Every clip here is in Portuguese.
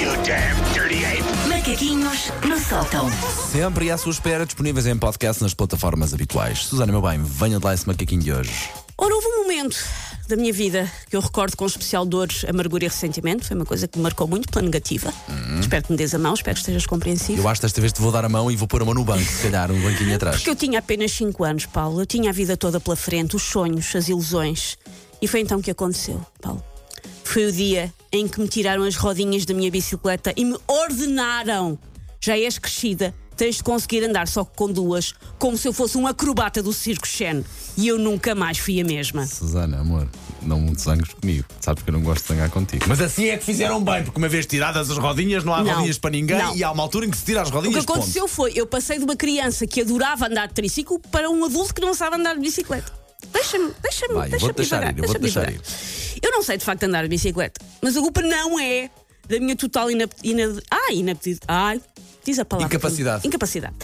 you damn dirty ape! Macaquinhos no sótão. Sempre à sua espera, disponíveis em podcast nas plataformas habituais. Susana, meu bem, venha de lá esse macaquinho de hoje. Ora, houve um momento da minha vida que eu recordo com especial dor, amargura e ressentimento. Foi uma coisa que me marcou muito pela negativa. Espero que me des a mão, espero que estejas compreensivo. Eu acho que desta vez te vou dar a mão e vou pôr a mão no banco, se calhar, um banquinho atrás. Porque eu tinha apenas 5 anos, Paulo. Eu tinha a vida toda pela frente, os sonhos, as ilusões. E foi então que aconteceu, Paulo. Foi o dia em que me tiraram as rodinhas da minha bicicleta e me ordenaram. Já és crescida, tens de conseguir andar só com duas, como se eu fosse um acrobata do Circo Shen. E eu nunca mais fui a mesma. Susana, amor, não te zangues comigo. Sabes que eu não gosto de zangar contigo. Mas assim é que fizeram bem, porque uma vez tiradas as rodinhas, não há Não, rodinhas para ninguém não. e há uma altura em que se tira as O rodinhas. que aconteceu foi, eu passei de uma criança que adorava andar de triciclo para um adulto que não sabe andar de bicicleta. Deixa-me, deixa-me, deixa-me vou-te deixar ir, deixa-me deixar divagar. Eu não sei de facto andar de bicicleta, mas a culpa não é da minha total inaptidão. Ah, inaptidão. Ai, diz a palavra. Incapacidade. Incapacidade.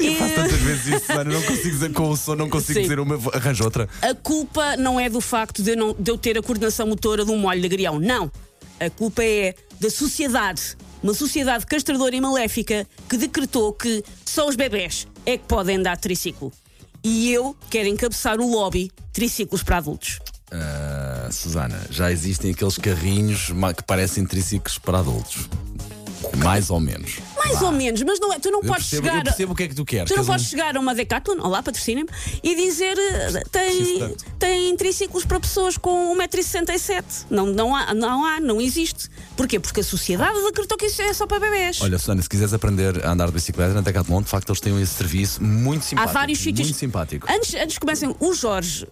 Eu faço tantas vezes isso, Susana, não consigo dizer com o som, não consigo Sim. dizer uma, arranjo outra. A culpa não é do facto de eu, não- de eu ter a coordenação motora de um molho de agrião. Não. A culpa é da sociedade. Uma sociedade castradora e maléfica que decretou que só os bebés é que podem andar de triciclo. E eu quero encabeçar o lobby triciclos para adultos. Ah, Susana, já existem aqueles carrinhos que parecem triciclos para adultos. Mais ou menos. Mais ou menos, mas não é. Tu não Eu podes percebo, chegar. eu percebo o que é que tu queres. Tu não Queres um- podes chegar a uma Decathlon, olá, patrocinem-me, e dizer eh, tem, tem triciclos para pessoas com 1,67m. Não, não, há, não há, não existe. Porquê? Porque a sociedade decretou que isso é só para bebés. Olha, Susana, se quiseres aprender a andar de bicicleta na Decathlon, de facto eles têm esse serviço muito Há simpático. vários sítios. Muito simpático. Antes, antes que comecem, o Jorge.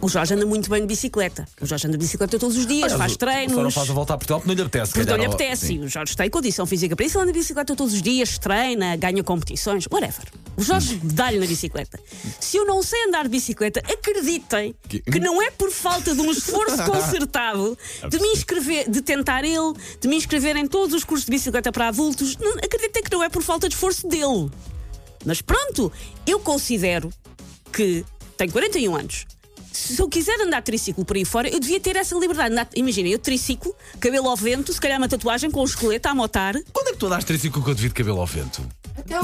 O Jorge anda muito bem de bicicleta. O Jorge anda de bicicleta todos os dias, faz Só treinos. não faz a volta a Portugal porque não lhe apetece. Porque não lhe apetece. Sim. O Jorge tem condição física para isso, ele anda de bicicleta todos os dias, treina, ganha competições, whatever. O Jorge dá-lhe na bicicleta. Se eu não sei andar de bicicleta, acreditem Que- que não é por falta de um esforço concertado de me inscrever, de tentar ele, de me inscrever em todos os cursos de bicicleta para adultos. Não, acreditem que não é por falta de esforço dele. Mas pronto, eu considero que tenho 41 anos. Se eu quiser andar de triciclo por aí fora, eu devia ter essa liberdade. Imagina, eu triciclo, cabelo ao vento, se calhar uma tatuagem com o esqueleto a motar. Quando é que tu andaste triciclo com o devido cabelo ao vento?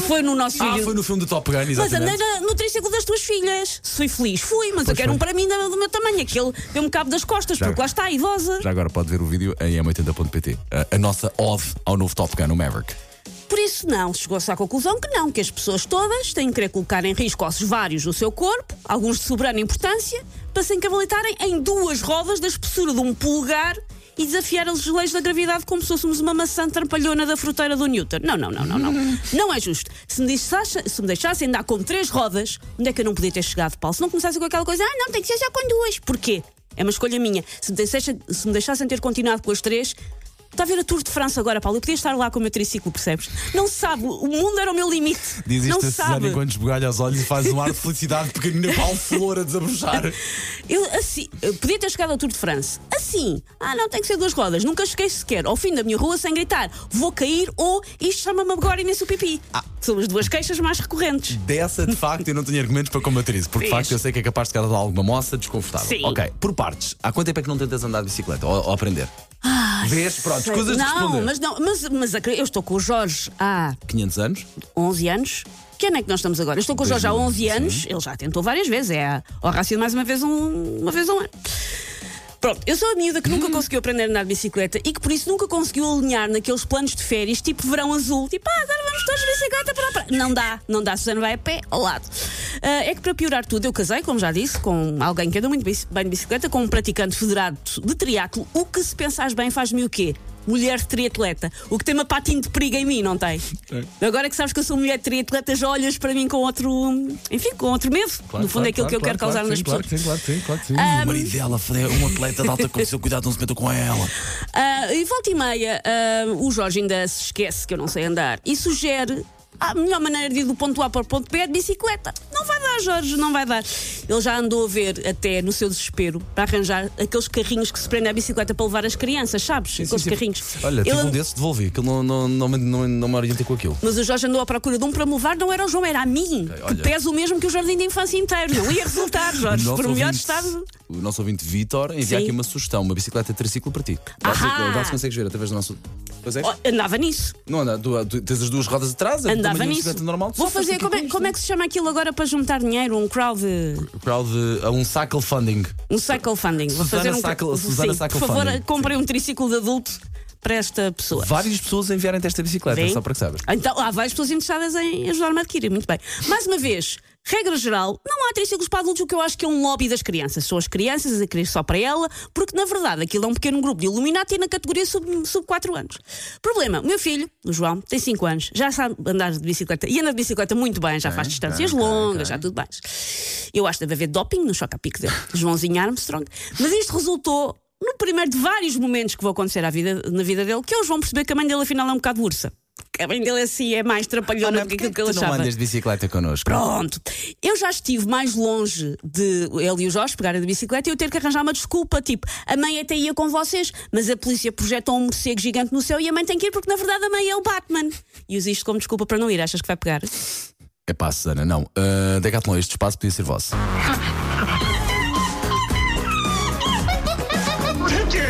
Foi no nosso Ah, foi no filme do Top Gun, Mas exatamente. andei na- no triciclo das tuas filhas. Fui feliz, fui, mas eu quero foi. um para mim do meu tamanho. Aquele deu-me cabo das costas, Já- porque lá está, idosa. Já agora pode ver o vídeo em m80.pt. A, a nossa ode ao novo Top Gun, o Maverick. Isso, não, chegou-se à conclusão que não, que as pessoas todas têm que querer colocar em risco ossos vários do seu corpo, alguns de soberana importância, para se encavalitarem em duas rodas da espessura de um pulgar e desafiar as leis da gravidade como se fôssemos uma maçã trampalhona da fruteira do Newton. Não, não, não, não, não. Não é justo. Se me, deixasse, se me deixassem andar com três rodas, onde é que eu não podia ter chegado, Paulo? Se não começasse com aquela coisa, ah, não, tem que ser já com duas. Porquê? É uma escolha minha. Se me deixassem, se me deixassem ter continuado com as três, Está a ver a Tour de França agora, Paulo? Eu podia estar lá com o meu triciclo, percebes? Não sabe, o mundo era o meu limite. Diz não isto a se Susana sabe. enquanto esbugalha os olhos e faz um ar de felicidade pequenina pau flor a desabrochar. Eu, assim, eu podia ter chegado ao Tour de France. Assim, ah, não, tem que ser duas rodas. Nunca cheguei sequer ao fim da minha rua sem gritar: vou cair ou isto chama-me agora imenso pipi. Ah. São as duas queixas mais recorrentes. Dessa, de facto, eu não tenho argumentos para combater isso, porque de facto eu sei que é capaz de causar alguma moça desconfortável. Sim. Ok, por partes. Há quanto tempo é que não tentas andar de bicicleta ou, ou aprender? Vês? Pronto, Sei- coisas de não, responder. mas não, mas, mas acre- eu estou com o Jorge há 500 anos? 11 anos. Que ano é que nós estamos agora? Eu estou com o Jorge há 11 anos. Ele já tentou várias vezes. É ao Rácio mais uma vez um, uma vez um ano. Pronto, eu sou a miúda que nunca conseguiu aprender a andar de bicicleta e que por isso nunca conseguiu alinhar naqueles planos de férias, tipo verão azul, tipo, ah, agora vamos todos de bicicleta para a praia. Não dá, não dá, Susana vai a pé ao lado. Ah, é que para piorar tudo, eu casei, como já disse, com alguém que anda muito bem de bicicleta, com um praticante federado de triatlo. O que se pensares bem faz-me o quê? Mulher de triatleta. O que tem uma patinho de perigo em mim, não tem? Agora que sabes que eu sou mulher de triatleta, já olhas para mim com outro. Enfim, com outro medo. no fundo, é aquilo que eu quero causar nas pessoas. sim, claro, sim, claro, sim. Ah, o marido dela foi um atleta de alta condição, cuidado, não se metam com ela. Ah, e volta e meia, ah, o Jorge ainda se esquece que eu não sei andar e sugere a melhor maneira de ir do ponto A para o ponto B é de bicicleta. Não vai dar, Jorge, não vai dar. Ele já andou a ver, até no seu desespero, para arranjar aqueles carrinhos que se prendem à bicicleta para levar as crianças, sabes? aqueles carrinhos. Olha, tive Ele- um desses, devolvi, que não, não, não, me- não, não me orientei com aquilo. Mas o Jorge andou à procura de um para me levar, não era o João, era a mim, olha. que pesa o mesmo que o jardim de infância inteiro. Não ia resultar, Jorge, por melhor estado. o nosso ouvinte Vitor envia Sim. aqui uma sugestão: uma bicicleta triciclo para ti. Vá se- Ahá. vá se consegues ver através do nosso. Pois é. Oh, andava nisso. Não anda, tu, tu tens as duas rodas atrás, Andava nisso. normal. Vou fazer. Como é, como é que se chama aquilo agora para juntar dinheiro? Um crowd. Crowd, um cycle funding. Um cycle funding. Vou Susana fazer um. Cycle- Sim, Susana Cycle por favor, Funding. comprem um triciclo de adulto para esta pessoa. Várias pessoas enviaram-te esta bicicleta, Vê? só para que saibas. Então, há várias pessoas interessadas em ajudar-me a adquirir. Muito bem. Mais uma vez, regra geral, não há triciclos para adultos, o que eu acho que é um lobby das crianças. São as crianças a querer só para ela, porque na verdade aquilo é um pequeno grupo de Illuminati na categoria sub, sub 4 anos. Problema: o meu filho, o João, tem 5 anos, já sabe andar de bicicleta e anda de bicicleta muito bem, já faz distâncias longas, já tudo mais. Eu acho que deve haver doping no choque a pico dele, Joãozinho Armstrong, mas isto resultou. No primeiro de vários momentos que vão acontecer vida, na vida dele, que é o João perceber que a mãe dele afinal é um bocado ursa. A mãe dele assim é mais trapalhona do que aquilo que ele tu não achava. andas de bicicleta connosco? Pronto. Eu já estive mais longe de ele e o Jorge pegarem de bicicleta e eu ter que arranjar uma desculpa. Tipo, a mãe até ia com vocês, mas a polícia projeta um morcego gigante no céu e a mãe tem que ir porque na verdade a mãe é o Batman. E usa isto como desculpa para não ir. Achas que vai pegar? É pá, Susana, não. Uh, Decathlon, este espaço podia ser vosso.